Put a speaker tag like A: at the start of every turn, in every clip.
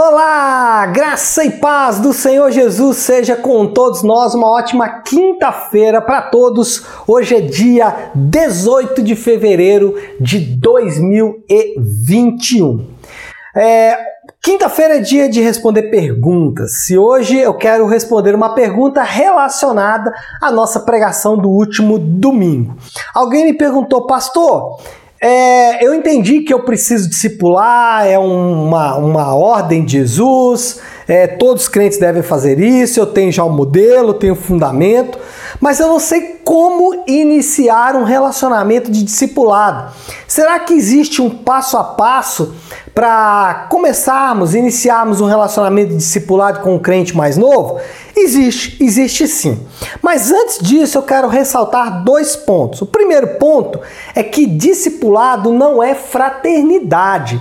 A: Olá, graça e paz do Senhor Jesus seja com todos nós. Uma ótima quinta-feira para todos. Hoje é dia 18 de fevereiro de 2021. É, Quinta-feira é dia de responder perguntas. Se hoje eu quero responder uma pergunta relacionada à nossa pregação do último domingo. Alguém me perguntou, pastor, é, eu entendi que eu preciso discipular, é uma, uma ordem de Jesus, é, todos os crentes devem fazer isso, eu tenho já o um modelo, tenho o um fundamento, mas eu não sei como iniciar um relacionamento de discipulado. Será que existe um passo a passo para começarmos, iniciarmos um relacionamento de discipulado com um crente mais novo? Existe, existe sim. Mas antes disso, eu quero ressaltar dois pontos. O primeiro ponto é que discipulado não é fraternidade.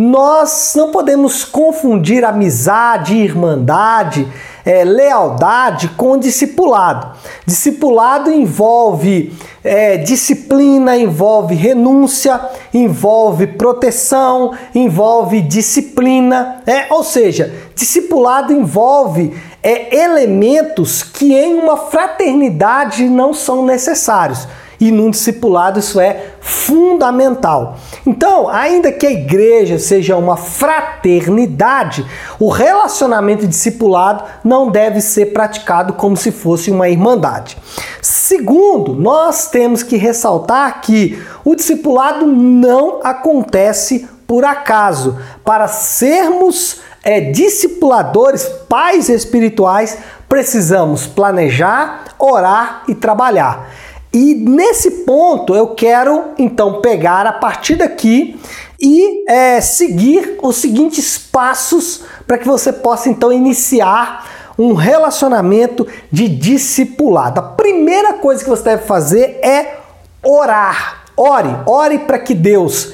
A: Nós não podemos confundir amizade, irmandade, é, lealdade com discipulado. Discipulado envolve é, disciplina, envolve renúncia, envolve proteção, envolve disciplina, é, ou seja, discipulado envolve é, elementos que em uma fraternidade não são necessários e num discipulado isso é fundamental. Então, ainda que a igreja seja uma fraternidade, o relacionamento discipulado não deve ser praticado como se fosse uma irmandade. Segundo, nós temos que ressaltar que o discipulado não acontece por acaso. Para sermos é, discipuladores, pais espirituais, precisamos planejar, orar e trabalhar. E nesse ponto eu quero então pegar a partir daqui e é, seguir os seguintes passos para que você possa então iniciar um relacionamento de discipulado. A primeira coisa que você deve fazer é orar. Ore, ore para que Deus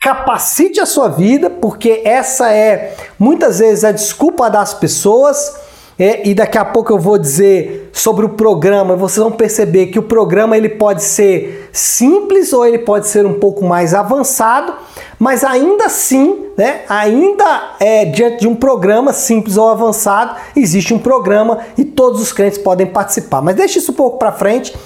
A: capacite a sua vida, porque essa é muitas vezes a desculpa das pessoas é, e daqui a pouco eu vou dizer sobre o programa, vocês vão perceber que o programa ele pode ser simples ou ele pode ser um pouco mais avançado, mas ainda assim, né, ainda é, diante de um programa simples ou avançado, existe um programa e todos os crentes podem participar. Mas deixa isso um pouco para frente.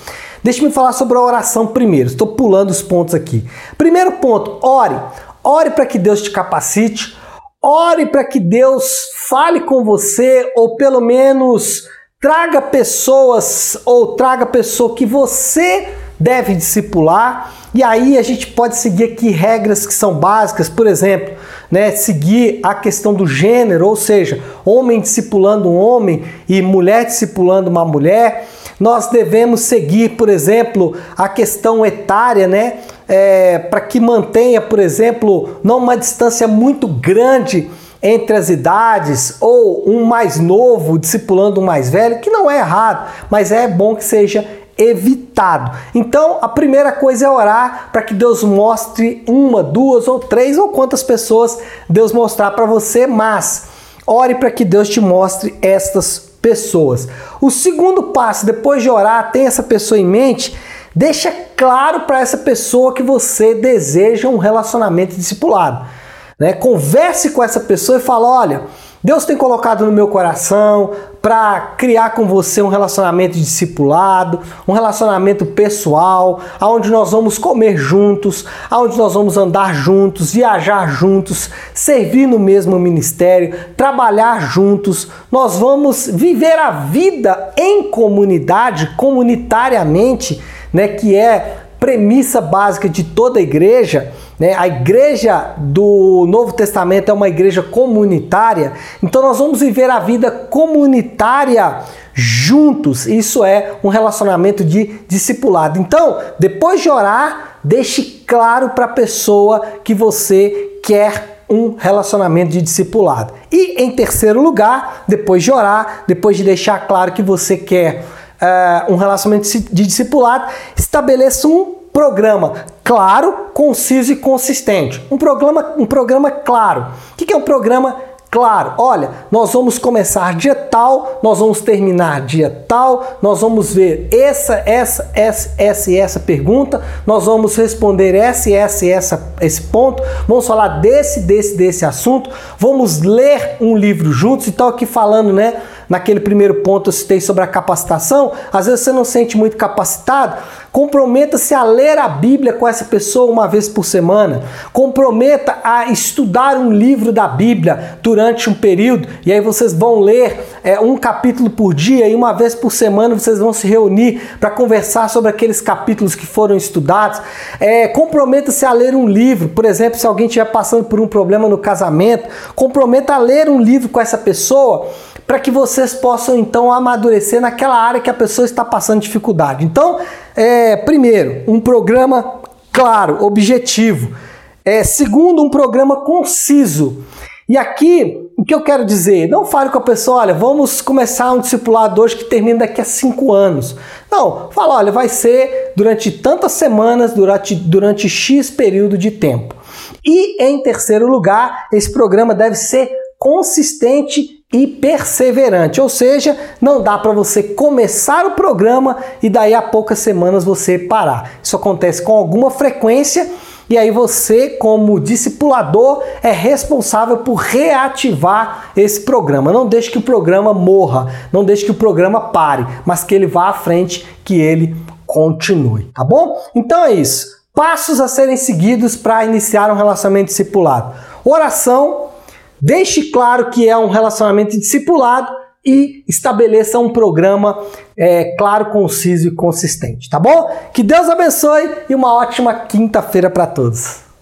A: Deixa-me falar sobre a oração primeiro. Estou pulando os pontos aqui. Primeiro ponto, ore. Ore para que Deus te capacite. Ore para que Deus fale com você ou pelo menos traga pessoas ou traga pessoa que você deve discipular. E aí a gente pode seguir aqui regras que são básicas, por exemplo, né, seguir a questão do gênero, ou seja, homem discipulando um homem e mulher discipulando uma mulher. Nós devemos seguir, por exemplo, a questão etária, né? É, para que mantenha, por exemplo, não uma distância muito grande entre as idades ou um mais novo discipulando um mais velho, que não é errado, mas é bom que seja evitado. Então, a primeira coisa é orar para que Deus mostre uma, duas ou três ou quantas pessoas Deus mostrar para você, mas ore para que Deus te mostre estas pessoas. O segundo passo, depois de orar, tem essa pessoa em mente, deixa claro para essa pessoa que você deseja um relacionamento discipulado. Né? Converse com essa pessoa e fala: olha, Deus tem colocado no meu coração para criar com você um relacionamento discipulado, um relacionamento pessoal, aonde nós vamos comer juntos, aonde nós vamos andar juntos, viajar juntos, servir no mesmo ministério, trabalhar juntos. Nós vamos viver a vida em comunidade, comunitariamente, né, que é premissa básica de toda igreja. Né? A igreja do Novo Testamento é uma igreja comunitária, então nós vamos viver a vida comunitária juntos. Isso é um relacionamento de discipulado. Então, depois de orar, deixe claro para a pessoa que você quer um relacionamento de discipulado. E em terceiro lugar, depois de orar, depois de deixar claro que você quer um relacionamento de discipulado, estabeleça um programa claro, conciso e consistente. Um programa, um programa claro. O que é um programa claro. Olha, nós vamos começar dia tal, nós vamos terminar dia tal, nós vamos ver essa, essa, essa, essa e essa pergunta, nós vamos responder essa e essa e essa, esse ponto, vamos falar desse, desse, desse assunto, vamos ler um livro juntos. Então, aqui falando, né? Naquele primeiro ponto eu citei sobre a capacitação, às vezes você não sente muito capacitado, comprometa-se a ler a Bíblia com essa pessoa uma vez por semana, comprometa a estudar um livro da Bíblia durante um período, e aí vocês vão ler é, um capítulo por dia e uma vez por semana vocês vão se reunir para conversar sobre aqueles capítulos que foram estudados. É, comprometa-se a ler um livro, por exemplo, se alguém estiver passando por um problema no casamento, comprometa a ler um livro com essa pessoa para que vocês possam então amadurecer naquela área que a pessoa está passando dificuldade. Então, é, primeiro, um programa claro, objetivo. É, segundo, um programa conciso. E aqui, o que eu quero dizer? Não fale com a pessoa, olha, vamos começar um discipulado hoje que termina daqui a cinco anos. Não, fala, olha, vai ser durante tantas semanas, durante, durante X período de tempo. E, em terceiro lugar, esse programa deve ser consistente e perseverante, ou seja, não dá para você começar o programa e daí a poucas semanas você parar. Isso acontece com alguma frequência e aí você, como discipulador, é responsável por reativar esse programa. Não deixe que o programa morra, não deixe que o programa pare, mas que ele vá à frente, que ele continue, tá bom? Então é isso. Passos a serem seguidos para iniciar um relacionamento discipulado. Oração, Deixe claro que é um relacionamento discipulado e estabeleça um programa é, claro, conciso e consistente, tá bom? Que Deus abençoe e uma ótima quinta-feira para todos.